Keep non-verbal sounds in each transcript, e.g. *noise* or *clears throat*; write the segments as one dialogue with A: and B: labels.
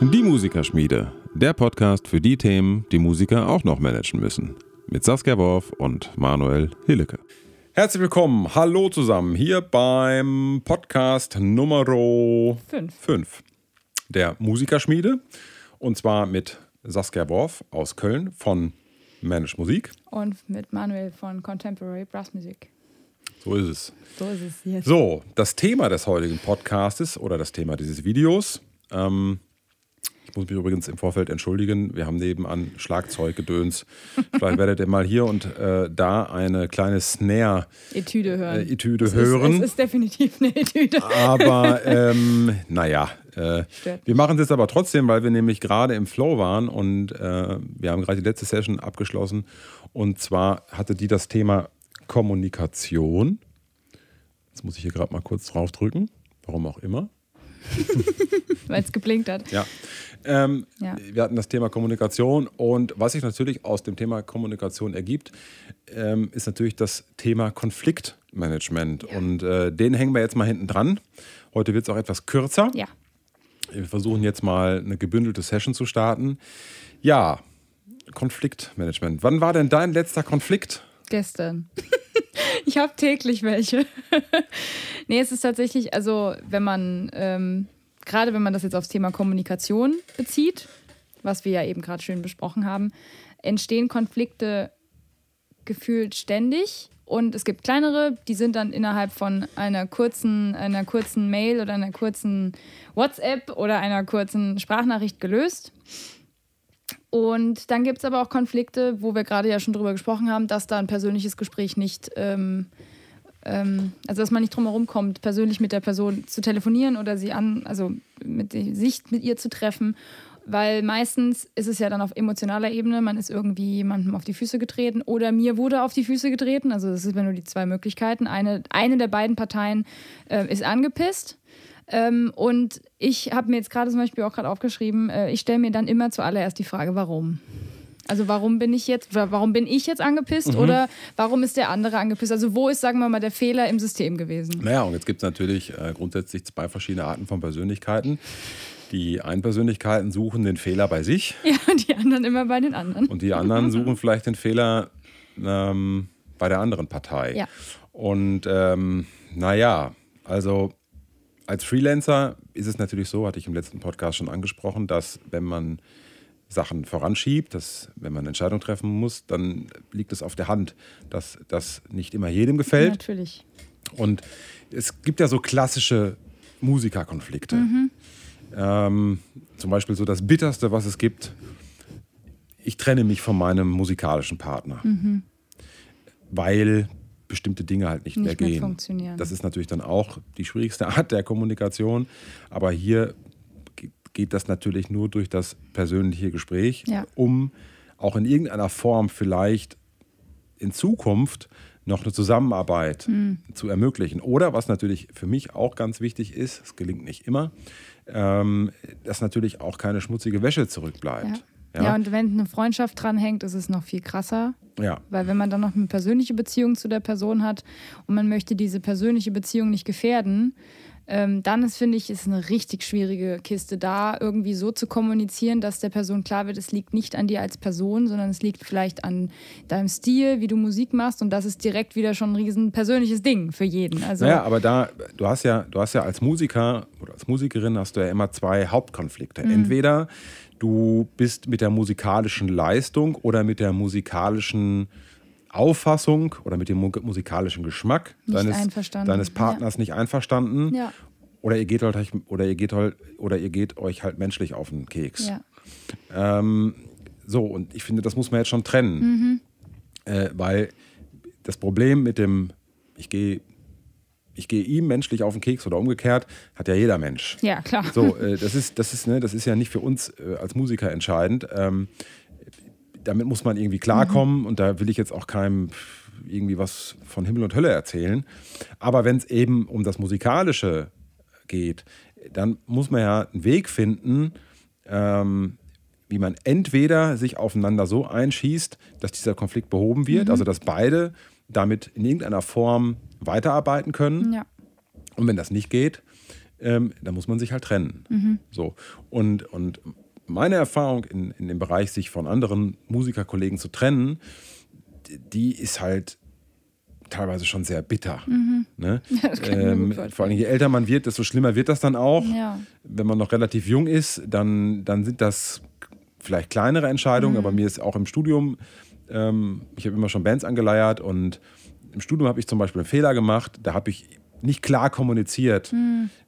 A: Die Musikerschmiede, der Podcast für die Themen, die Musiker auch noch managen müssen. Mit Saskia Worf und Manuel Hillecke. Herzlich willkommen, hallo zusammen, hier beim Podcast Nummer 5 der Musikerschmiede. Und zwar mit Saskia Worf aus Köln von Manage Musik.
B: Und mit Manuel von Contemporary Brass Music.
A: So ist es.
B: So ist es jetzt.
A: So, das Thema des heutigen Podcastes oder das Thema dieses Videos. Ähm, ich muss mich übrigens im Vorfeld entschuldigen. Wir haben nebenan Schlagzeuggedöns. *laughs* Vielleicht werdet ihr mal hier und äh, da eine kleine Snare
B: Etüde hören.
A: Äh, Etüde
B: es
A: hören.
B: Ist, es ist definitiv eine Etüde.
A: Aber *laughs* ähm, naja, äh, wir machen es jetzt aber trotzdem, weil wir nämlich gerade im Flow waren und äh, wir haben gerade die letzte Session abgeschlossen. Und zwar hatte die das Thema Kommunikation. Jetzt muss ich hier gerade mal kurz drauf drücken, warum auch immer. *laughs*
B: Weil es geblinkt hat.
A: Ja. Ähm,
B: Ja.
A: Wir hatten das Thema Kommunikation und was sich natürlich aus dem Thema Kommunikation ergibt, ähm, ist natürlich das Thema Konfliktmanagement. Und äh, den hängen wir jetzt mal hinten dran. Heute wird es auch etwas kürzer.
B: Ja.
A: Wir versuchen jetzt mal eine gebündelte Session zu starten. Ja, Konfliktmanagement. Wann war denn dein letzter Konflikt?
B: Gestern. *laughs* *laughs* ich habe täglich welche. *laughs* nee, es ist tatsächlich, also wenn man, ähm, gerade wenn man das jetzt aufs Thema Kommunikation bezieht, was wir ja eben gerade schön besprochen haben, entstehen Konflikte gefühlt ständig. Und es gibt kleinere, die sind dann innerhalb von einer kurzen, einer kurzen Mail oder einer kurzen WhatsApp oder einer kurzen Sprachnachricht gelöst. Und dann gibt es aber auch Konflikte, wo wir gerade ja schon drüber gesprochen haben, dass da ein persönliches Gespräch nicht, ähm, ähm, also dass man nicht drum herum kommt, persönlich mit der Person zu telefonieren oder sie an, also mit sich mit ihr zu treffen. Weil meistens ist es ja dann auf emotionaler Ebene, man ist irgendwie jemandem auf die Füße getreten oder mir wurde auf die Füße getreten. Also das sind nur die zwei Möglichkeiten. Eine, eine der beiden Parteien äh, ist angepisst. Ähm, und ich habe mir jetzt gerade zum Beispiel auch gerade aufgeschrieben, äh, ich stelle mir dann immer zuallererst die Frage, warum? Also warum bin ich jetzt, warum bin ich jetzt angepisst oder warum ist der andere angepisst? Also wo ist, sagen wir mal, der Fehler im System gewesen?
A: Naja, und jetzt gibt es natürlich äh, grundsätzlich zwei verschiedene Arten von Persönlichkeiten. Die einen Persönlichkeiten suchen den Fehler bei sich *laughs*
B: Ja, die anderen immer bei den anderen.
A: und die anderen *laughs* suchen vielleicht den Fehler ähm, bei der anderen Partei.
B: Ja.
A: Und ähm, naja, also als Freelancer ist es natürlich so, hatte ich im letzten Podcast schon angesprochen, dass wenn man Sachen voranschiebt, dass wenn man Entscheidungen treffen muss, dann liegt es auf der Hand, dass das nicht immer jedem gefällt.
B: Natürlich.
A: Und es gibt ja so klassische Musikerkonflikte. Ähm, zum Beispiel so das Bitterste, was es gibt. Ich trenne mich von meinem musikalischen Partner, weil bestimmte Dinge halt nicht,
B: Nicht
A: mehr
B: mehr
A: gehen.
B: funktionieren.
A: Das ist natürlich dann auch die schwierigste *laughs* Art der Kommunikation. Aber hier ge- geht das natürlich nur durch das persönliche Gespräch,
B: Ja.
A: um auch in irgendeiner Form vielleicht in Zukunft noch eine Zusammenarbeit
B: Hm.
A: zu ermöglichen. Oder was natürlich für mich auch ganz wichtig ist, es gelingt nicht immer, ähm, dass natürlich auch keine schmutzige Wäsche zurückbleibt.
B: Ja. Ja, und wenn eine Freundschaft dranhängt, ist es noch viel krasser.
A: ja.
B: Weil wenn man dann noch eine persönliche Beziehung zu der Person hat und man möchte diese persönliche Beziehung nicht gefährden, ähm, dann ist, finde ich, ist eine richtig schwierige Kiste, da irgendwie so zu kommunizieren, dass der Person klar wird, es liegt nicht an dir als Person, sondern es liegt vielleicht an deinem Stil, wie du Musik machst und das ist direkt wieder schon ein riesen persönliches Ding für jeden. Also
A: Naja, aber da, du hast ja, du hast ja als Musiker oder als Musikerin hast du ja immer zwei Hauptkonflikte. Entweder du bist mit der musikalischen Leistung oder mit der musikalischen Auffassung oder mit dem mu- musikalischen Geschmack deines, deines Partners nicht einverstanden.
B: Ja.
A: Oder ihr geht halt oder ihr geht halt oder ihr geht euch halt menschlich auf den Keks.
B: ja.
A: Ähm, so, und ich finde, das muss man jetzt schon trennen.
B: Mhm.
A: Äh, weil das Problem mit dem, ich gehe ich gehe ihm menschlich auf den Keks oder umgekehrt, hat ja jeder Mensch.
B: ja, klar.
A: So, äh, das, ist, das, ist, ne, das ist ja nicht für uns äh, als Musiker entscheidend. Ähm, damit muss man irgendwie klarkommen und da will ich jetzt auch keinem irgendwie was von Himmel und Hölle erzählen. Aber wenn es eben um das Musikalische geht, dann muss man ja einen Weg finden, ähm, wie man entweder sich aufeinander so einschießt, dass dieser Konflikt behoben wird, also dass beide damit in irgendeiner Form weiterarbeiten können.
B: Ja.
A: Und wenn das nicht geht, ähm, dann muss man sich halt trennen.
B: Mhm.
A: So. Und, und meine Erfahrung in, in dem Bereich, sich von anderen Musikerkollegen zu trennen, die- ist halt teilweise schon sehr bitter. Ne? *laughs*
B: Mhm. mir
A: ähm, vor allem, je älter man wird, desto schlimmer wird das dann auch.
B: Ja.
A: Wenn man noch relativ jung ist, dann, dann sind das vielleicht kleinere Entscheidungen, aber mir ist auch im Studium, ähm, ich habe immer schon Bands angeleiert und im Studium habe ich zum Beispiel einen Fehler gemacht, da habe ich nicht klar kommuniziert,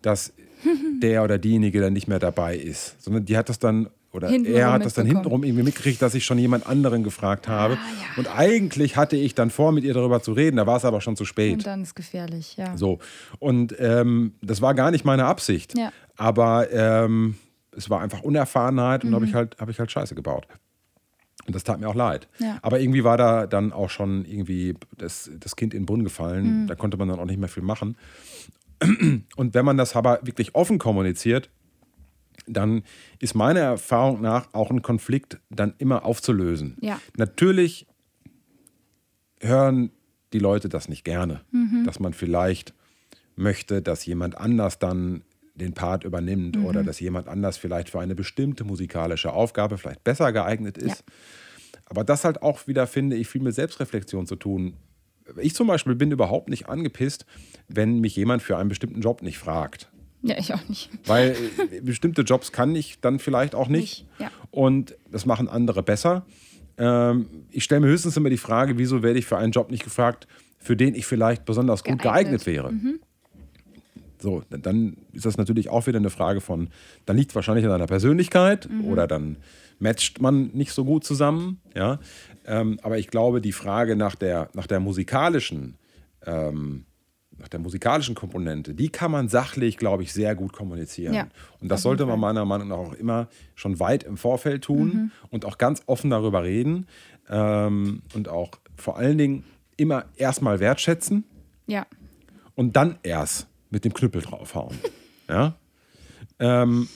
A: dass *laughs* der oder diejenige dann nicht mehr dabei ist, sondern die hat das dann oder
B: Hintenrum
A: er hat das dann hintenrum irgendwie mitgekriegt, dass ich schon jemand anderen gefragt habe.
B: Ah, ja.
A: Und eigentlich hatte ich dann vor, mit ihr darüber zu reden, da war es aber schon zu spät.
B: Und dann ist gefährlich, ja.
A: So. Und ähm, das war gar nicht meine Absicht.
B: Ja.
A: Aber ähm, es war einfach Unerfahrenheit und
B: Mhm.
A: habe ich, halt, hab ich halt Scheiße gebaut. Und das tat mir auch leid.
B: Ja.
A: Aber irgendwie war da dann auch schon irgendwie das, das Kind in den Brunnen gefallen.
B: Mhm.
A: Da konnte man dann auch nicht mehr viel machen. *clears throat* Und wenn man das aber wirklich offen kommuniziert, dann ist meiner Erfahrung nach auch ein Konflikt dann immer aufzulösen.
B: Ja.
A: Natürlich hören die Leute das nicht gerne,
B: Mhm.
A: dass man vielleicht möchte, dass jemand anders dann den Part übernimmt oder
B: Mhm.
A: dass jemand anders vielleicht für eine bestimmte musikalische Aufgabe vielleicht besser geeignet ist. Aber das halt auch wieder, finde ich, viel mit Selbstreflexion zu tun. Ich zum Beispiel bin überhaupt nicht angepisst, wenn mich jemand für einen bestimmten Job nicht fragt.
B: Ja, ich auch nicht.
A: Weil äh, bestimmte Jobs kann ich dann vielleicht auch nicht.
B: Nicht, ja.
A: Und das machen andere besser. Ähm, ich stelle mir höchstens immer die Frage, wieso werde ich für einen Job nicht gefragt, für den ich vielleicht besonders gut geeignet,
B: Geeignet. Mhm.
A: So, dann ist das natürlich auch wieder eine Frage von, dann liegt es wahrscheinlich an deiner Persönlichkeit
B: Mhm.
A: oder dann matcht man nicht so gut zusammen. Ja? Ähm, aber ich glaube, die Frage nach der, nach der musikalischen, ähm, nach der musikalischen Komponente, die kann man sachlich, glaube ich, sehr gut kommunizieren.
B: Ja,
A: und das sollte man meiner Meinung nach auch immer schon weit im Vorfeld tun
B: Mhm.
A: und auch ganz offen darüber reden ähm, und auch vor allen Dingen immer erstmal wertschätzen
B: Ja.
A: und dann erst mit dem Knüppel draufhauen. *laughs* ja. Ähm,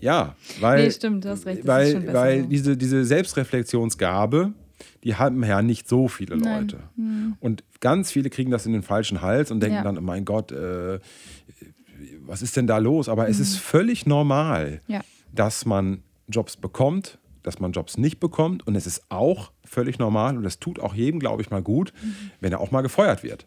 A: ja, weil,
B: Nee, stimmt, du hast recht, das
A: weil, weil diese, diese Selbstreflexionsgabe, die haben ja nicht so viele
B: Nein.
A: Leute. Und ganz viele kriegen das in den falschen Hals und denken
B: Ja.
A: dann, mein Gott, äh, was ist denn da los? Aber es ist völlig normal,
B: Ja.
A: dass man Jobs bekommt, dass man Jobs nicht bekommt. Und es ist auch völlig normal und es tut auch jedem, glaube ich, mal gut, wenn er auch mal gefeuert wird.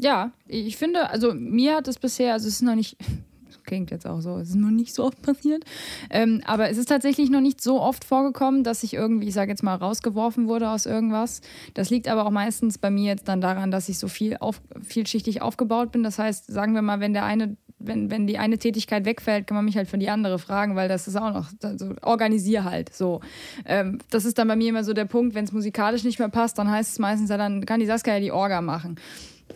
B: Ja, ich finde, also mir hat es bisher, also es ist noch nicht, *laughs* klingt jetzt auch so, es ist noch nicht so oft passiert, ähm, aber es ist tatsächlich noch nicht so oft vorgekommen, dass ich irgendwie, ich sage jetzt mal, rausgeworfen wurde aus irgendwas. Das liegt aber auch meistens bei mir jetzt dann daran, dass ich so viel auf, vielschichtig aufgebaut bin. Das heißt, sagen wir mal, wenn der eine wenn, wenn die eine Tätigkeit wegfällt, kann man mich halt für die andere fragen, weil das ist auch noch, also organisier halt so. Ähm, das ist dann bei mir immer so der Punkt, wenn es musikalisch nicht mehr passt, dann heißt es meistens, ja, dann kann die Saskia ja die Orga machen.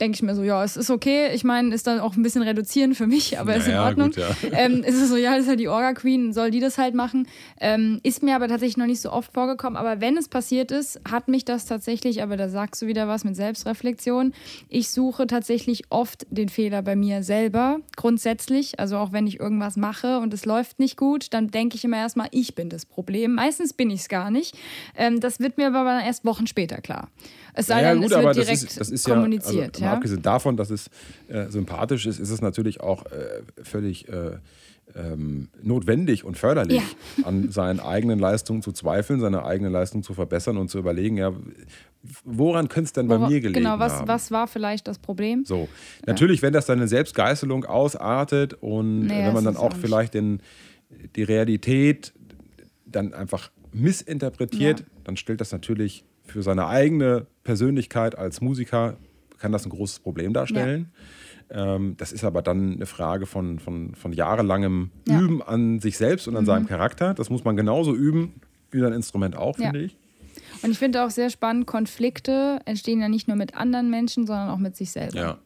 B: Denke ich mir so, ja, es ist okay. Ich meine, ist dann auch ein bisschen reduzierend für mich, aber ist in Ordnung.
A: gut, ja.
B: ähm, ist es so, ja, das ist halt die Orga-Queen, soll die das halt machen. Ähm, ist mir aber tatsächlich noch nicht so oft vorgekommen. Aber wenn es passiert ist, hat mich das tatsächlich, aber da sagst du wieder was mit Selbstreflexion. Ich suche tatsächlich oft den Fehler bei mir selber, grundsätzlich. Also auch wenn ich irgendwas mache und es läuft nicht gut, dann denke ich immer erstmal, ich bin das Problem. Meistens bin ich es gar nicht. Ähm, das wird mir aber erst Wochen später klar. Es sei
A: Ja,
B: denn,
A: gut,
B: es wird
A: das
B: direkt
A: ist, das ist
B: kommuniziert.
A: ja, also,
B: ja?
A: abgesehen davon, dass es äh, sympathisch ist, ist es natürlich auch äh, völlig äh, ähm, notwendig und förderlich, an seinen eigenen Leistungen zu zweifeln, seine eigene Leistung zu verbessern und zu überlegen, ja, woran könnte es denn bei
B: Wora-
A: mir gelegen
B: Genau, was,
A: haben?
B: was war vielleicht das Problem?
A: So, natürlich, wenn das dann eine Selbstgeißelung ausartet und
B: Nee,
A: wenn man
B: das
A: dann auch vielleicht den, die Realität dann einfach missinterpretiert,
B: Ja.
A: dann stellt das natürlich für seine eigene Persönlichkeit als Musiker, kann das ein großes Problem darstellen. Ähm, das ist aber dann eine Frage von, von, von jahrelangem
B: Ja. Mhm.
A: Üben an sich selbst und an seinem Charakter. Das muss man genauso üben wie sein Instrument auch,
B: Ja.
A: finde ich.
B: Und ich finde auch sehr spannend, Konflikte entstehen ja nicht nur mit anderen Menschen, sondern auch mit sich selber.
A: Ja.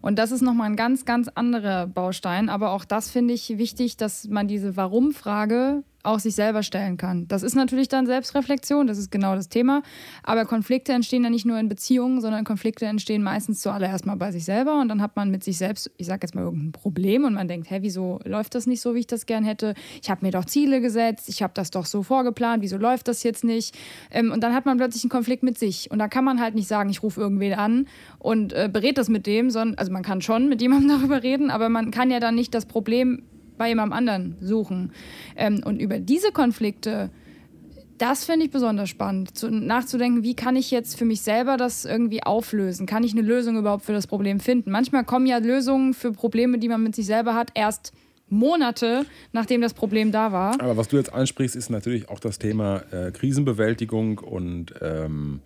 B: Und das ist nochmal ein ganz, ganz anderer Baustein. Aber auch das finde ich wichtig, dass man diese Warum-Frage auch sich selber stellen kann. Das ist natürlich dann Selbstreflexion, das ist genau das Thema. Aber Konflikte entstehen ja nicht nur in Beziehungen, sondern Konflikte entstehen meistens zuallererst mal bei sich selber. Und dann hat man mit sich selbst, ich sage jetzt mal, irgendein Problem und man denkt, hä, wieso läuft das nicht so, wie ich das gern hätte? Ich habe mir doch Ziele gesetzt, ich habe das doch so vorgeplant, wieso läuft das jetzt nicht? Ähm, und dann hat man plötzlich einen Konflikt mit sich. Und da kann man halt nicht sagen, ich rufe irgendwen an und äh, berät das mit dem, sondern, also man kann schon mit jemandem *laughs* darüber reden, aber man kann ja dann nicht das Problem bei jemandem anderen suchen. Ähm, und über diese Konflikte, das finde ich besonders spannend, zu, nachzudenken, wie kann ich jetzt für mich selber das irgendwie auflösen? Kann ich eine Lösung überhaupt für das Problem finden? Manchmal kommen ja Lösungen für Probleme, die man mit sich selber hat, erst Monate, nachdem das Problem da war.
A: Aber was du jetzt ansprichst, ist natürlich auch das Thema äh, Krisenbewältigung und ähm,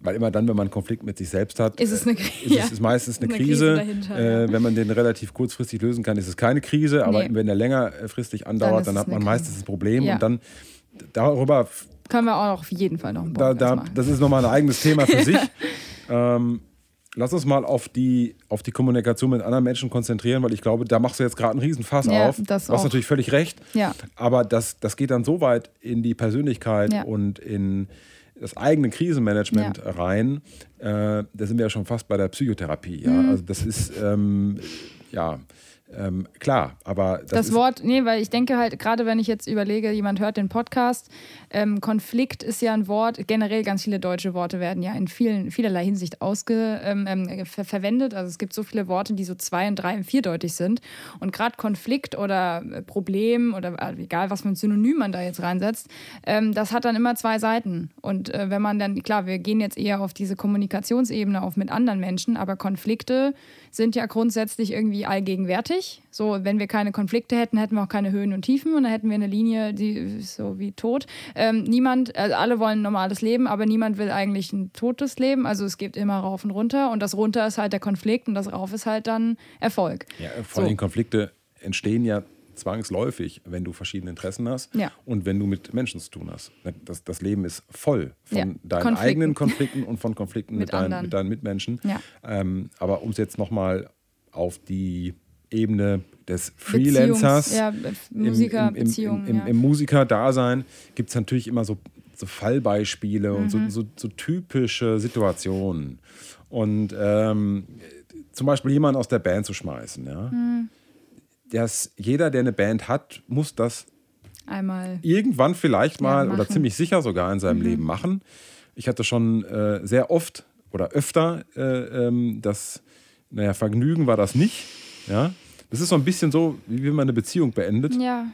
A: weil immer dann, wenn man einen Konflikt mit sich selbst hat,
B: ist es, eine,
A: äh, ist, es ist meistens eine, eine Krise. Krise äh, wenn man den relativ kurzfristig lösen kann, ist es keine Krise. Aber nee. wenn er längerfristig andauert, dann, dann hat man meistens ein Problem. Ja. Und dann darüber
B: können wir auch auf jeden Fall noch ein
A: da, da, Das ist nochmal ein eigenes Thema für sich. *laughs* ähm, lass uns mal auf die, auf die Kommunikation mit anderen Menschen konzentrieren, weil ich glaube, da machst du jetzt gerade einen Riesenfass ja, auf. Das du hast natürlich völlig recht.
B: Ja.
A: Aber das, das geht dann so weit in die Persönlichkeit ja. und in das eigene Krisenmanagement ja. rein. Äh, da sind wir ja schon fast bei der Psychotherapie. Ja? Mhm. Also das ist ähm, ja ähm, klar, aber
B: das, das Wort, nee, weil ich denke halt, gerade wenn ich jetzt überlege, jemand hört den Podcast, ähm, Konflikt ist ja ein Wort, generell ganz viele deutsche Worte werden ja in vielen, vielerlei Hinsicht ausge, ähm, ähm ver verwendet. Also es gibt so viele Worte, die so zwei- und drei- und vierdeutig sind. Und gerade Konflikt oder äh, Problem oder äh, egal, was für ein Synonym man da jetzt reinsetzt, ähm, das hat dann immer zwei Seiten. Und äh, wenn man dann, klar, wir gehen jetzt eher auf diese Kommunikationsebene auf mit anderen Menschen, aber Konflikte sind ja grundsätzlich irgendwie allgegenwärtig. So, wenn wir keine Konflikte hätten, hätten wir auch keine Höhen und Tiefen und dann hätten wir eine Linie, die so wie tot. Ähm, niemand, also alle wollen ein normales Leben, aber niemand will eigentlich ein totes Leben. Also es geht immer rauf und runter und das runter ist halt der Konflikt und das rauf ist halt dann Erfolg.
A: Ja, vor allem so. Konflikte entstehen ja zwangsläufig, wenn du verschiedene Interessen hast
B: ja.
A: und wenn du mit Menschen zu tun hast. Das, das Leben ist voll von ja. deinen Konflikten. eigenen *laughs* Konflikten und von Konflikten mit, mit, dein, mit deinen Mitmenschen.
B: Ja.
A: Ähm, aber um es jetzt nochmal auf die Ebene des Freelancers,
B: ja, Musiker, im, im, im,
A: im, im Musiker-Dasein gibt es natürlich immer so, so Fallbeispiele mhm. und so, mhm. so, so, typische Situationen. Und ähm, zum Beispiel jemanden aus der Band zu schmeißen, ja. Mhm dass jeder, der eine Band hat, muss das
B: einmal
A: irgendwann vielleicht mal ja, oder ziemlich sicher sogar in seinem mhm. Leben machen. Ich hatte schon äh, sehr oft oder öfter äh, ähm, das, naja, Vergnügen war das nicht. Ja? Das ist so ein bisschen so, wie wenn man eine Beziehung beendet.
B: Ja.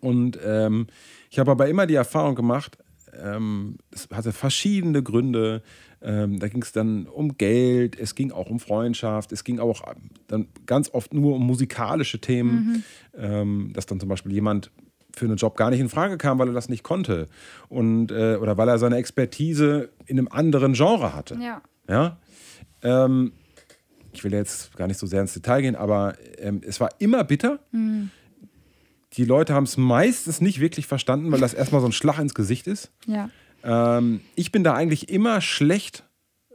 A: Und ähm, ich habe aber immer die Erfahrung gemacht, ähm, es hatte verschiedene Gründe. Ähm, da ging es dann um Geld, es ging auch um Freundschaft, es ging auch dann ganz oft nur um musikalische Themen, mhm. ähm, dass dann zum Beispiel jemand für einen Job gar nicht in Frage kam, weil er das nicht konnte und äh, oder weil er seine Expertise in einem anderen Genre hatte.
B: Ja.
A: ja? Ähm, ich will jetzt gar nicht so sehr ins Detail gehen, aber ähm, es war immer bitter. Mhm. Die Leute haben es meistens nicht wirklich verstanden, weil das erstmal so ein Schlag ins Gesicht ist.
B: Ja.
A: Ähm, ich bin da eigentlich immer schlecht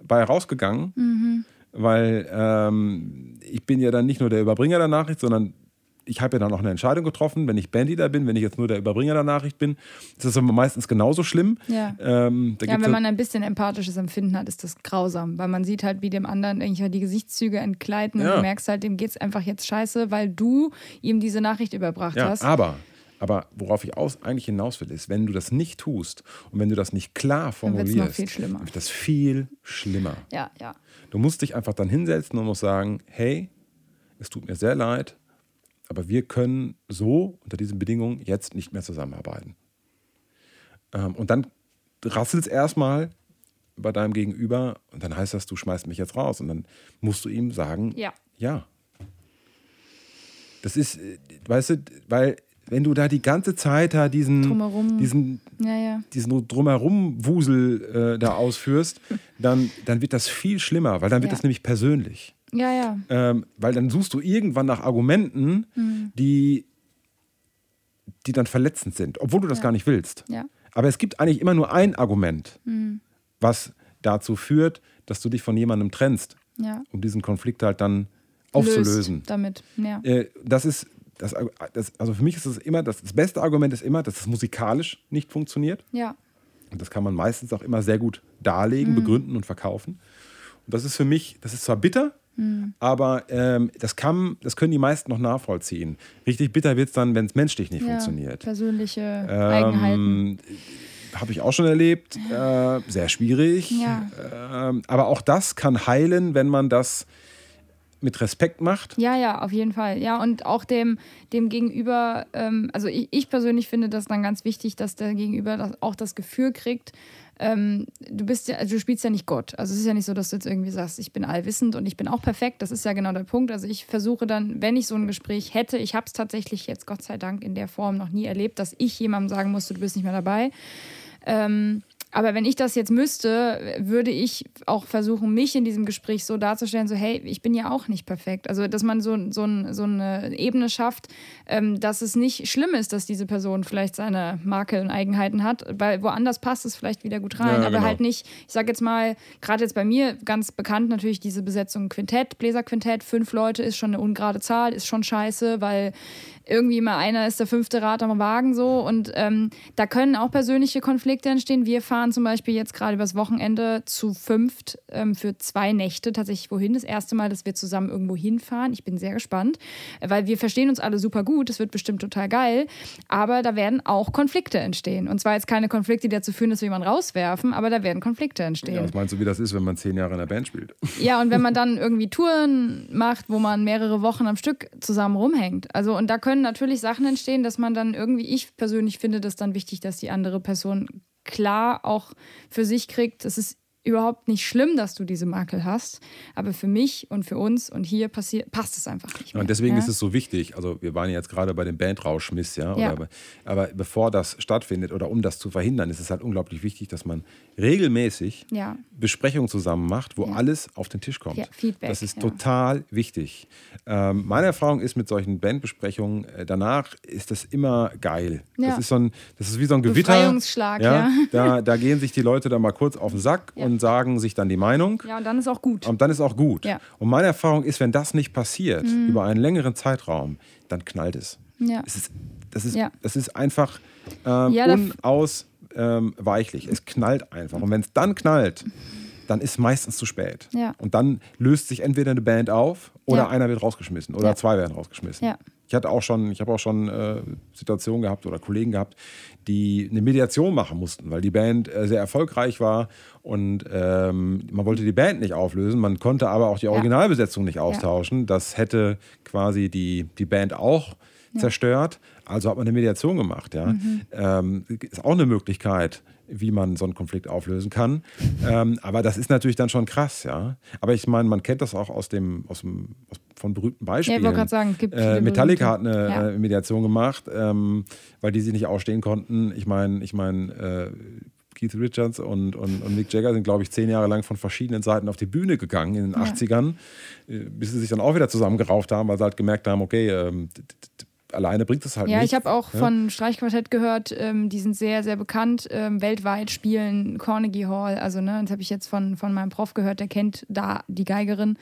A: bei rausgegangen, mhm. weil ähm, ich bin ja dann nicht nur der Überbringer der Nachricht, sondern ich habe ja dann auch eine Entscheidung getroffen, wenn ich Bandleader bin, wenn ich jetzt nur der Überbringer der Nachricht bin, ist das aber meistens genauso schlimm.
B: Ja, ähm, ja wenn man ein bisschen empathisches Empfinden hat, ist das grausam, weil man sieht halt, wie dem anderen irgendwie die Gesichtszüge entgleiten ja. und du merkst halt, dem geht es einfach jetzt scheiße, weil du ihm diese Nachricht überbracht
A: ja,
B: hast.
A: Aber aber worauf ich aus, eigentlich hinaus will, ist, wenn du das nicht tust und wenn du das nicht klar formulierst, dann wird das viel schlimmer.
B: Ja, ja.
A: Du musst dich einfach dann hinsetzen und musst sagen, hey, es tut mir sehr leid, aber wir können so unter diesen Bedingungen jetzt nicht mehr zusammenarbeiten. Ähm, und dann rasselt es erstmal bei deinem Gegenüber und dann heißt das, du schmeißt mich jetzt raus. Und dann musst du ihm sagen,
B: ja.
A: Ja. Das ist, äh, weißt du, weil wenn du da die ganze Zeit da diesen
B: drumherum,
A: diesen,
B: ja, ja.
A: diesen drumherum Wusel äh, da ausführst, dann, dann wird das viel schlimmer, weil dann wird ja. das nämlich persönlich.
B: Ja, ja.
A: Ähm, weil dann suchst du irgendwann nach Argumenten, mhm. die, die dann verletzend sind, obwohl du das gar nicht willst.
B: Ja.
A: Aber es gibt eigentlich immer nur ein Argument, mhm. was dazu führt, dass du dich von jemandem trennst, um diesen Konflikt halt dann aufzulösen.
B: Löst damit, ja.
A: Äh, das ist das, das, also für mich ist es immer, das, das beste Argument ist immer, dass es musikalisch nicht funktioniert.
B: Ja.
A: Und das kann man meistens auch immer sehr gut darlegen, mhm. begründen und verkaufen. Und das ist für mich, das ist zwar bitter, mhm. aber ähm, das, kann, das können die meisten noch nachvollziehen. Richtig bitter wird es dann, wenn es menschlich nicht ja, funktioniert.
B: Persönliche ähm, Eigenheiten.
A: Habe ich auch schon erlebt. Äh, sehr schwierig.
B: Ja.
A: Ähm, aber auch das kann heilen, wenn man das mit Respekt macht.
B: Ja, ja, auf jeden Fall. Ja, und auch dem, dem Gegenüber, ähm, also ich, ich persönlich finde das dann ganz wichtig, dass der Gegenüber das, auch das Gefühl kriegt, ähm, du bist ja, also du spielst ja nicht Gott. Also es ist ja nicht so, dass du jetzt irgendwie sagst, ich bin allwissend und ich bin auch perfekt. Das ist ja genau der Punkt. Also ich versuche dann, wenn ich so ein Gespräch hätte, ich habe es tatsächlich jetzt Gott sei Dank in der Form noch nie erlebt, dass ich jemandem sagen musste, du bist nicht mehr dabei. Ähm, aber wenn ich das jetzt müsste, würde ich auch versuchen, mich in diesem Gespräch so darzustellen, so hey, ich bin ja auch nicht perfekt. Also dass man so, so, so eine Ebene schafft, ähm, dass es nicht schlimm ist, dass diese Person vielleicht seine Makel und Eigenheiten hat, weil woanders passt es vielleicht wieder gut rein, ja, aber genau. halt nicht, ich sage jetzt mal, gerade jetzt bei mir ganz bekannt natürlich diese Besetzung Quintett, Bläserquintett, fünf Leute ist schon eine ungerade Zahl, ist schon scheiße, weil irgendwie immer einer ist der fünfte Rad am Wagen so und ähm, da können auch persönliche Konflikte entstehen. Wir fahren zum Beispiel jetzt gerade übers Wochenende zu fünft ähm, für zwei Nächte tatsächlich wohin. Das erste Mal, dass wir zusammen irgendwo hinfahren. Ich bin sehr gespannt, weil wir verstehen uns alle super gut. Es wird bestimmt total geil, aber da werden auch Konflikte entstehen. Und zwar jetzt keine Konflikte, die dazu führen, dass wir jemanden rauswerfen, aber da werden Konflikte entstehen. Ja,
A: was meinst du, wie das ist, wenn man zehn Jahre in der Band spielt? *laughs*
B: Ja, und wenn man dann irgendwie Touren macht, wo man mehrere Wochen am Stück zusammen rumhängt. Also und da können können natürlich Sachen entstehen, dass man dann irgendwie, ich persönlich finde das dann wichtig, dass die andere Person klar auch für sich kriegt, es ist überhaupt nicht schlimm, dass du diese Makel hast. Aber für mich und für uns und hier passiert, passt es einfach nicht.
A: Mehr, und deswegen ja? ist es so wichtig. Also, wir waren jetzt gerade bei dem Bandrauschmiss, ja. ja. Oder, aber bevor das stattfindet oder um das zu verhindern, ist es halt unglaublich wichtig, dass man regelmäßig ja. Besprechungen zusammen macht, wo alles auf den Tisch kommt. Feedback. Das ist total wichtig. Ähm, meine Erfahrung ist mit solchen Bandbesprechungen, äh, danach ist das immer geil. Das, ist so ein, das ist wie so ein Gewitter.
B: Befreiungsschlag, ja.
A: Da, da gehen sich die Leute dann mal kurz auf den Sack und sagen sich dann die Meinung.
B: Ja, und dann ist auch gut.
A: Und dann ist auch gut. Ja. Und meine Erfahrung ist, wenn das nicht passiert, mhm. über einen längeren Zeitraum, dann knallt es. Ja. es ist, das, ist, ja. das ist einfach ähm, ja, unausweichlich. Ähm, es knallt einfach. Und wenn es dann knallt, dann ist meistens zu spät. Ja. Und dann löst sich entweder eine Band auf oder ja. einer wird rausgeschmissen oder ja. zwei werden rausgeschmissen. Ja. Ich hatte auch schon, ich habe auch schon äh, Situationen gehabt oder Kollegen gehabt, die eine Mediation machen mussten, weil die Band äh, sehr erfolgreich war und ähm, man wollte die Band nicht auflösen, man konnte aber auch die Originalbesetzung nicht austauschen. Das hätte quasi die, die Band auch zerstört. Also hat man eine Mediation gemacht. Ja. Mhm. Ähm, ist auch eine Möglichkeit, wie man so einen Konflikt auflösen kann. ähm, aber das ist natürlich dann schon krass, ja. Aber ich meine, man kennt das auch aus dem, aus dem aus, von berühmten Beispielen.
B: Ja, ich wollte gerade sagen, es gibt
A: äh, Metallica hat eine ja. Mediation gemacht, ähm, weil die sich nicht ausstehen konnten. Ich meine, ich meine, äh, Keith Richards und, und, und Mick Jagger sind, glaube ich, zehn Jahre lang von verschiedenen Seiten auf die Bühne gegangen in den ja. 80ern, äh, bis sie sich dann auch wieder zusammengerauft haben, weil sie halt gemerkt haben, okay, ähm, alleine bringt es halt
B: ja,
A: nicht.
B: Ja, ich habe auch ja? von Streichquartett gehört, ähm, die sind sehr, sehr bekannt, ähm, weltweit spielen Carnegie Hall. Also, ne, das habe ich jetzt von, von meinem Prof gehört, der kennt da die Geigerin.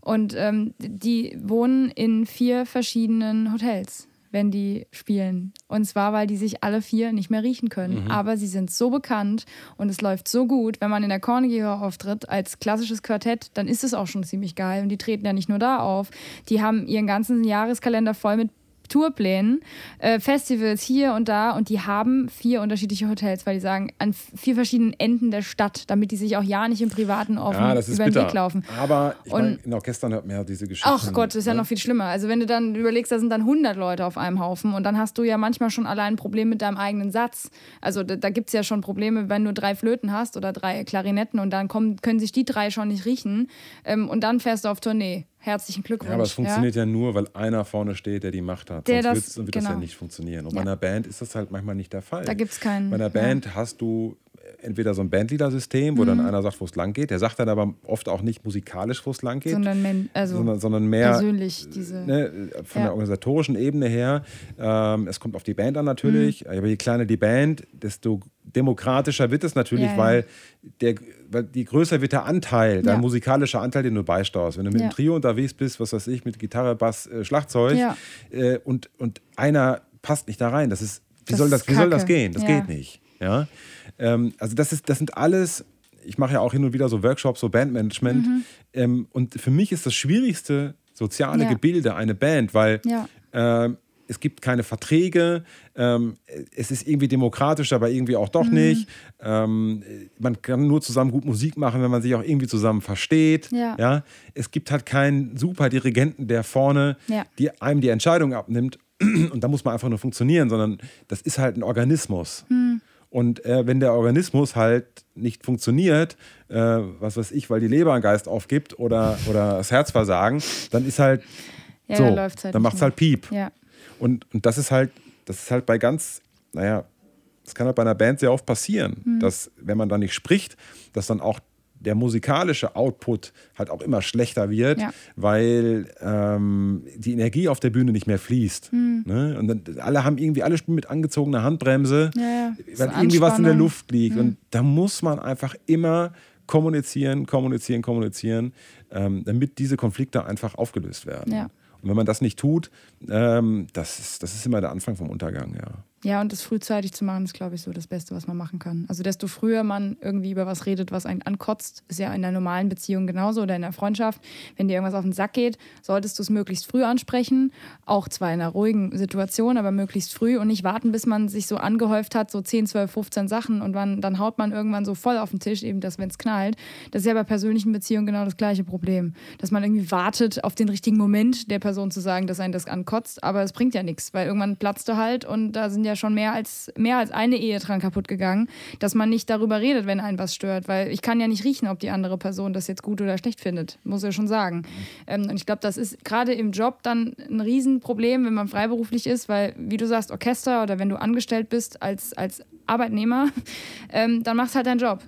B: Und ähm, die wohnen in vier verschiedenen Hotels wenn die spielen. Und zwar, weil die sich alle vier nicht mehr riechen können. Mhm. Aber sie sind so bekannt und es läuft so gut. Wenn man in der Carnegie Hall auftritt als klassisches Quartett, dann ist es auch schon ziemlich geil. Und die treten ja nicht nur da auf. Die haben ihren ganzen Jahreskalender voll mit Tourplänen, äh, Festivals hier und da und die haben vier unterschiedliche Hotels, weil die sagen, an vier verschiedenen Enden der Stadt, damit die sich auch ja nicht im Privaten offen ja, über den Weg laufen.
A: Aber ich mein, in Orchestern hört man ja diese Geschichten.
B: Ach Gott, das ist ja ne? noch viel schlimmer. Also wenn du dann überlegst, da sind dann 100 Leute auf einem Haufen und dann hast du ja manchmal schon allein ein Problem mit deinem eigenen Satz. Also da, da gibt es ja schon Probleme, wenn du drei Flöten hast oder drei Klarinetten und dann kommen, können sich die drei schon nicht riechen ähm, und dann fährst du auf Tournee. Herzlichen Glückwunsch. Ja,
A: aber es funktioniert ja, ja nur, weil einer vorne steht, der die Macht hat. Der Sonst das, wird genau. das ja genau. nicht funktionieren. Und ja. bei einer Band ist das halt manchmal nicht der Fall.
B: Da gibt es keinen.
A: Bei einer Band hast du entweder so ein Bandleader-System, wo mhm. dann einer sagt, wo es lang geht. Der sagt dann aber oft auch nicht musikalisch, wo es lang geht,
B: sondern, also sondern,
A: sondern mehr
B: persönlich diese,
A: ne, von der organisatorischen Ebene her. Ähm, es kommt auf die Band an natürlich, mhm. aber je kleiner die Band, desto demokratischer wird es natürlich, ja, ja. Weil, der, weil die größer wird der Anteil, dein musikalischer Anteil, den du beisteuerst. Wenn du mit einem Trio unterwegs bist, was weiß ich, mit Gitarre, Bass, äh, Schlagzeug äh, und, und einer passt nicht da rein, das ist, wie, das soll, das, wie soll das gehen? Das geht nicht. Ja? Ähm, also das, ist, das sind alles, ich mache ja auch hin und wieder so Workshops, so Bandmanagement. Mhm. Ähm, und für mich ist das schwierigste soziale Gebilde eine Band, weil äh, es gibt keine Verträge, ähm, es ist irgendwie demokratisch, aber irgendwie auch doch mhm. nicht. Ähm, man kann nur zusammen gut Musik machen, wenn man sich auch irgendwie zusammen versteht. Ja. ja? Es gibt halt keinen Superdirigenten, der vorne ja. die, einem die Entscheidung abnimmt und da muss man einfach nur funktionieren, sondern das ist halt ein Organismus. Mhm. Und äh, wenn der Organismus halt nicht funktioniert, äh, was weiß ich, weil die Leber einen Geist aufgibt oder, oder das Herzversagen, dann ist halt ja, so, dann, dann macht es halt Piep. Ja. Und, und das ist halt, das ist halt bei ganz, naja, das kann halt bei einer Band sehr oft passieren, mhm. dass wenn man da nicht spricht, dass dann auch der musikalische Output halt auch immer schlechter wird, ja. weil ähm, die Energie auf der Bühne nicht mehr fließt. Mhm. Ne? Und dann, alle haben irgendwie alle spielen mit angezogener Handbremse, ja, ja. weil irgendwie was in der Luft liegt. Mhm. Und da muss man einfach immer kommunizieren, kommunizieren, kommunizieren, ähm, damit diese Konflikte einfach aufgelöst werden. Und wenn man das nicht tut, ähm, das, ist, das ist immer der Anfang vom Untergang, ja.
B: Ja, und das frühzeitig zu machen, ist, glaube ich, so das Beste, was man machen kann. Also desto früher man irgendwie über was redet, was einen ankotzt, ist ja in einer normalen Beziehung genauso oder in einer Freundschaft. Wenn dir irgendwas auf den Sack geht, solltest du es möglichst früh ansprechen. Auch zwar in einer ruhigen Situation, aber möglichst früh und nicht warten, bis man sich so angehäuft hat, so 10, 12, 15 Sachen und man, dann haut man irgendwann so voll auf den Tisch, eben das, wenn es knallt. Das ist ja bei persönlichen Beziehungen genau das gleiche Problem. Dass man irgendwie wartet auf den richtigen Moment der Person zu sagen, dass einen das ankotzt, aber es bringt ja nichts, weil irgendwann platzt du halt und da sind ja ja schon mehr als, mehr als eine Ehe dran kaputt gegangen, dass man nicht darüber redet, wenn einen was stört. Weil ich kann ja nicht riechen, ob die andere Person das jetzt gut oder schlecht findet. Muss ja schon sagen. Ähm, und ich glaube, das ist gerade im Job dann ein Riesenproblem, wenn man freiberuflich ist, weil, wie du sagst, Orchester oder wenn du angestellt bist als, als Arbeitnehmer, *laughs* ähm, dann machst halt deinen Job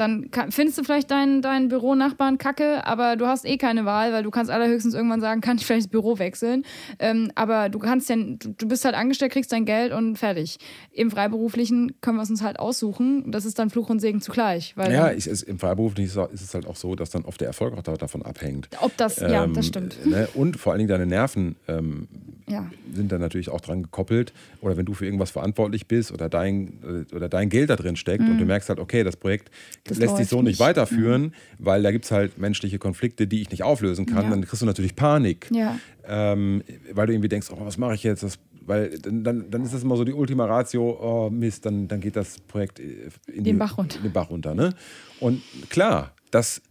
B: dann kann, findest du vielleicht deinen, deinen Büronachbarn kacke, aber du hast eh keine Wahl, weil du kannst allerhöchstens irgendwann sagen, kann ich vielleicht das Büro wechseln. Ähm, aber du kannst ja, du bist halt angestellt, kriegst dein Geld und fertig. Im Freiberuflichen können wir es uns halt aussuchen. Das ist dann Fluch und Segen zugleich. Weil
A: ja, ich, es, im Freiberuflichen ist es halt auch so, dass dann oft der Erfolg auch davon abhängt.
B: Ob das, ähm, ja, das stimmt.
A: Ne? Und vor allen Dingen deine Nerven ähm, ja. sind dann natürlich auch dran gekoppelt. Oder wenn du für irgendwas verantwortlich bist oder dein, oder dein Geld da drin steckt mhm. und du merkst halt, okay, das Projekt das lässt sich so nicht, weiterführen, mhm. weil da gibt es halt menschliche Konflikte, die ich nicht auflösen kann, ja. dann kriegst du natürlich Panik. Ja. Ähm, weil du irgendwie denkst, oh, was mache ich jetzt? Das, weil dann, dann, ist das immer so die Ultima Ratio, oh Mist, dann, dann geht das Projekt äh, in den, die, Bach runter. Den Bach runter ne? Und klar, das,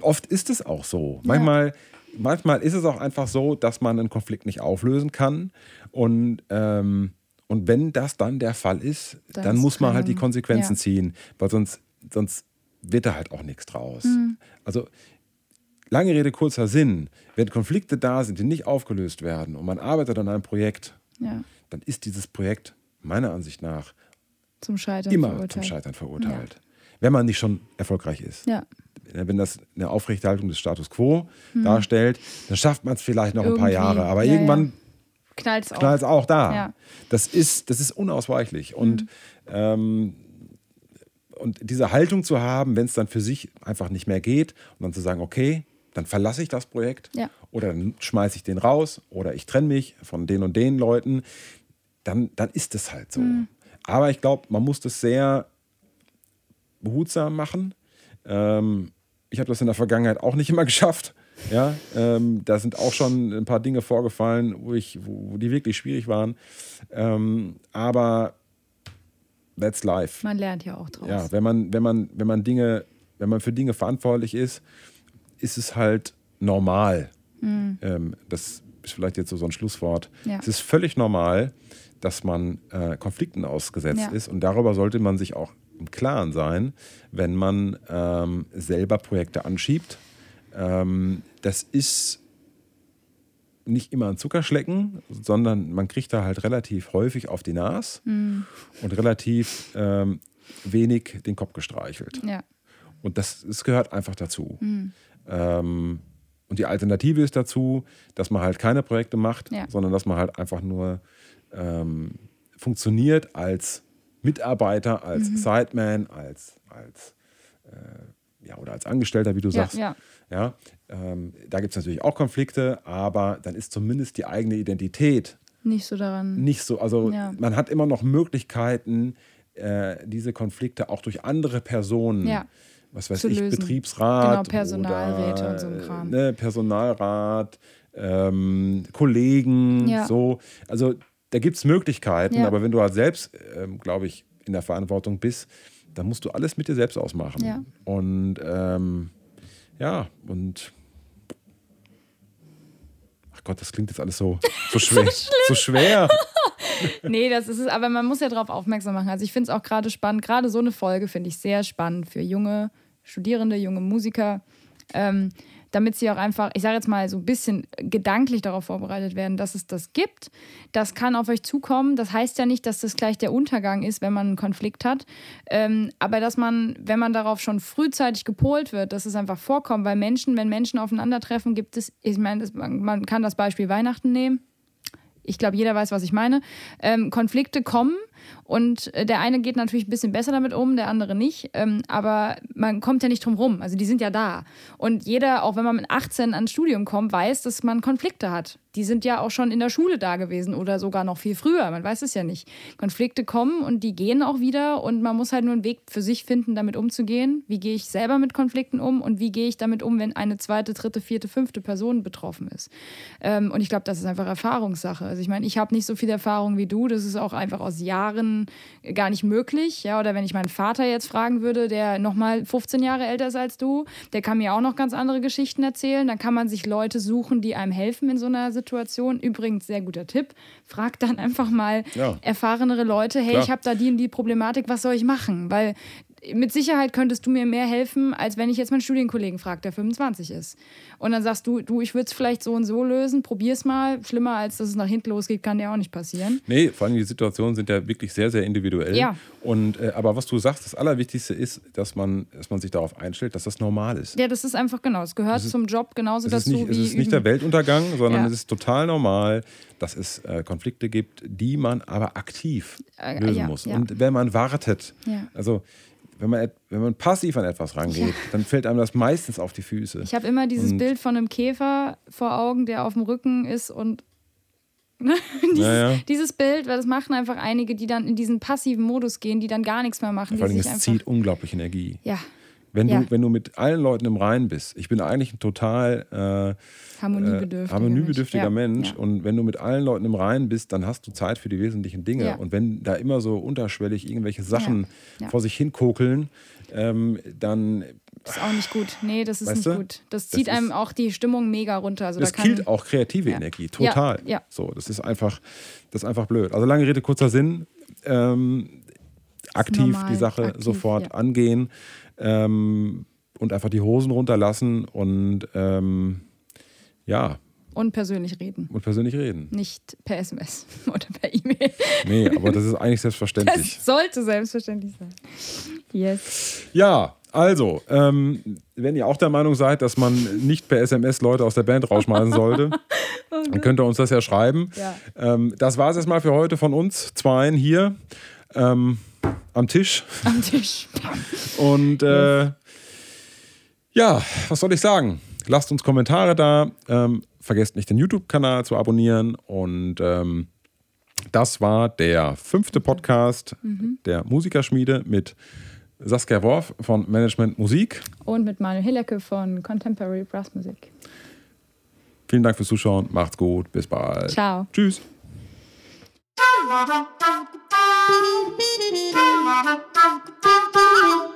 A: oft ist es auch so. Manchmal, ja. manchmal ist es auch einfach so, dass man einen Konflikt nicht auflösen kann. Und ähm, und wenn das dann der Fall ist, das dann muss man halt die Konsequenzen ja. ziehen, weil sonst, sonst wird da halt auch nichts draus. Mhm. Also lange Rede, kurzer Sinn, wenn Konflikte da sind, die nicht aufgelöst werden und man arbeitet an einem Projekt, ja. dann ist dieses Projekt meiner Ansicht nach
B: zum Scheitern
A: immer verurteilt. zum Scheitern verurteilt. Ja. Wenn man nicht schon erfolgreich ist. Ja. Wenn das eine Aufrechterhaltung des Status quo mhm. darstellt, dann schafft man es vielleicht noch Irgendwie. ein paar Jahre. Aber irgendwann knallt es auch. auch da. Das, ist, das ist unausweichlich. Und mhm. ähm, und diese Haltung zu haben, wenn es dann für sich einfach nicht mehr geht und dann zu sagen, okay, dann verlasse ich das Projekt ja. oder dann schmeiße ich den raus oder ich trenne mich von den und den Leuten, dann, dann ist es halt so. Mhm. Aber ich glaube, man muss das sehr behutsam machen. Ähm, ich habe das in der Vergangenheit auch nicht immer *laughs* geschafft. Ja, ähm, da sind auch schon ein paar Dinge vorgefallen, wo, ich, wo, wo die wirklich schwierig waren. Ähm, aber that's life.
B: Man lernt ja auch draus.
A: Ja, wenn man, wenn man, wenn man Dinge, wenn man für Dinge verantwortlich ist, ist es halt normal. Mhm. Ähm, das ist vielleicht jetzt so, so ein Schlusswort. Ja. Es ist völlig normal, dass man äh, Konflikten ausgesetzt ja. ist und darüber sollte man sich auch im Klaren sein, wenn man ähm, selber Projekte anschiebt. Ähm, das ist nicht immer ein Zuckerschlecken, sondern man kriegt da halt relativ häufig auf die Nase mhm. und relativ ähm, wenig den Kopf gestreichelt. Ja. Und das, das gehört einfach dazu. Mhm. Ähm, und die Alternative ist dazu, dass man halt keine Projekte macht, ja. sondern dass man halt einfach nur ähm, funktioniert als Mitarbeiter, als mhm. Sideman, als, als äh, ja, oder als Angestellter, wie du sagst. Ja. Ja, ähm, da gibt es natürlich auch Konflikte, aber dann ist zumindest die eigene Identität
B: nicht so daran.
A: Nicht so, also ja. man hat immer noch Möglichkeiten, äh, diese Konflikte auch durch andere Personen, ja. was weiß ich, lösen. Betriebsrat,
B: genau, Personalräte oder, und so ein Kram.
A: Ne, Personalrat, ähm, Kollegen,
B: Ja.
A: so. Also da gibt es Möglichkeiten, aber wenn du halt selbst, ähm, glaube ich, in der Verantwortung bist, dann musst du alles mit dir selbst ausmachen.
B: Ja.
A: Und ähm, ja, und ach Gott, das klingt jetzt alles so, so *laughs* schwer. so schwer. *laughs*
B: Nee, das ist es, aber man muss ja darauf aufmerksam machen. Also ich finde es auch gerade spannend, gerade so eine Folge finde ich sehr spannend für junge Studierende, junge Musiker, ähm, damit sie auch einfach, ich sage jetzt mal, so ein bisschen gedanklich darauf vorbereitet werden, dass es das gibt. Das kann auf euch zukommen. Das heißt ja nicht, dass das gleich der Untergang ist, wenn man einen Konflikt hat. Ähm, aber dass man, wenn man darauf schon frühzeitig gepolt wird, dass es einfach vorkommt, weil Menschen, wenn Menschen aufeinandertreffen, gibt es, ich meine, man kann das Beispiel Weihnachten nehmen ich glaube, jeder weiß, was ich meine. Ähm, Konflikte kommen und äh, der eine geht natürlich ein bisschen besser damit um, der andere nicht. Ähm, aber man kommt ja nicht drum rum. Also die sind ja da. Und jeder, auch wenn man mit 18 ans Studium kommt, weiß, dass man Konflikte hat. Die sind ja auch schon in der Schule da gewesen oder sogar noch viel früher. Man weiß es ja nicht. Konflikte kommen und die gehen auch wieder und man muss halt nur einen Weg für sich finden, damit umzugehen. Wie gehe ich selber mit Konflikten um und wie gehe ich damit um, wenn eine zweite, dritte, vierte, fünfte Person betroffen ist. Ähm, und ich glaube, das ist einfach Erfahrungssache. Also ich meine, ich habe nicht so viel Erfahrung wie du. Das ist auch einfach aus Jahren gar nicht möglich. Ja, oder wenn ich meinen Vater jetzt fragen würde, der noch mal 15 Jahre älter ist als du, der kann mir auch noch ganz andere Geschichten erzählen. Dann kann man sich Leute suchen, die einem helfen in so einer Situation. Übrigens, sehr guter Tipp. Frag dann einfach mal
A: Ja.
B: erfahrenere Leute, hey,
A: Klar.
B: ich habe da die und die Problematik, was soll ich machen? Weil mit Sicherheit könntest du mir mehr helfen, als wenn ich jetzt meinen Studienkollegen frage, der 25 ist. Und dann sagst du, du, ich würde es vielleicht so und so lösen, probier's mal. Schlimmer als dass es nach hinten losgeht, kann dir auch nicht passieren.
A: Nee, vor allem die Situationen sind ja wirklich sehr, sehr individuell.
B: Ja.
A: Und, äh, aber was du sagst, das Allerwichtigste ist, dass man, dass man sich darauf einstellt, dass das normal ist.
B: Ja, das ist einfach genau. Es gehört zum Job genauso
A: Es ist
B: dazu
A: nicht, es
B: wie
A: ist nicht
B: üben.
A: der Weltuntergang, sondern
B: Ja.
A: es ist total normal, dass es äh, Konflikte gibt, die man aber aktiv
B: Äh,
A: lösen
B: ja,
A: muss. Und wenn man wartet, also wenn man, wenn man passiv an etwas rangeht, dann fällt einem das meistens auf die Füße.
B: Ich habe immer dieses
A: Und-
B: Bild von einem Käfer vor Augen, der auf dem Rücken ist und *laughs* dieses,
A: Ja, ja.
B: dieses Bild, weil das machen einfach einige, die dann in diesen passiven Modus gehen, die dann gar nichts mehr machen.
A: Vor allem, es zieht unglaublich Energie.
B: ja,
A: Wenn,
B: Ja.
A: du, wenn du mit allen Leuten im Reinen bist, ich bin eigentlich ein total äh,
B: harmoniebedürftiger,
A: äh, harmoniebedürftiger Mensch.
B: Ja.
A: Und wenn du mit allen Leuten im Reinen bist, dann hast du Zeit für die wesentlichen Dinge.
B: Ja.
A: Und wenn da immer so unterschwellig irgendwelche Sachen
B: Ja. Ja.
A: vor sich hin kokeln, ähm, dann
B: Ist auch nicht gut. Nee, das ist
A: Weißt
B: nicht
A: du?
B: gut. Das
A: Das
B: zieht einem
A: ist-
B: auch die Stimmung mega runter. Also
A: das
B: da
A: killt auch kreative
B: Ja.
A: Energie, total.
B: Ja, ja.
A: So, das ist einfach, das ist einfach blöd. Also lange Rede, kurzer Sinn. Ähm, aktiv
B: normal,
A: die Sache
B: aktiv,
A: sofort
B: ja.
A: angehen ähm, und einfach die Hosen runterlassen und ähm, ja,
B: Und persönlich reden.
A: und persönlich reden.
B: Nicht per SMS *laughs* oder per E-Mail.
A: Nee, aber das ist eigentlich selbstverständlich.
B: Das sollte selbstverständlich sein. Yes.
A: Ja, also, ähm, wenn ihr auch der Meinung seid, dass man nicht per SMS Leute aus der Band rausschmeißen sollte, *laughs* dann könnt ihr uns das ja schreiben.
B: Ja.
A: Ähm, das war es erstmal für heute von uns Zweien hier ähm, am Tisch.
B: Am Tisch. *laughs*
A: Und äh, ja, was soll ich sagen? Lasst uns Kommentare da. Ähm, vergesst nicht, den YouTube-Kanal zu abonnieren. Und ähm, das war der fünfte Podcast der Musikerschmiede mit Saskia Worf von Management Musik.
B: Und mit Manuel Hillecke von Contemporary Brass Music.
A: Vielen Dank fürs Zuschauen. Macht's gut. Bis bald.
B: Ciao.
A: Tschüss.
C: Thank you.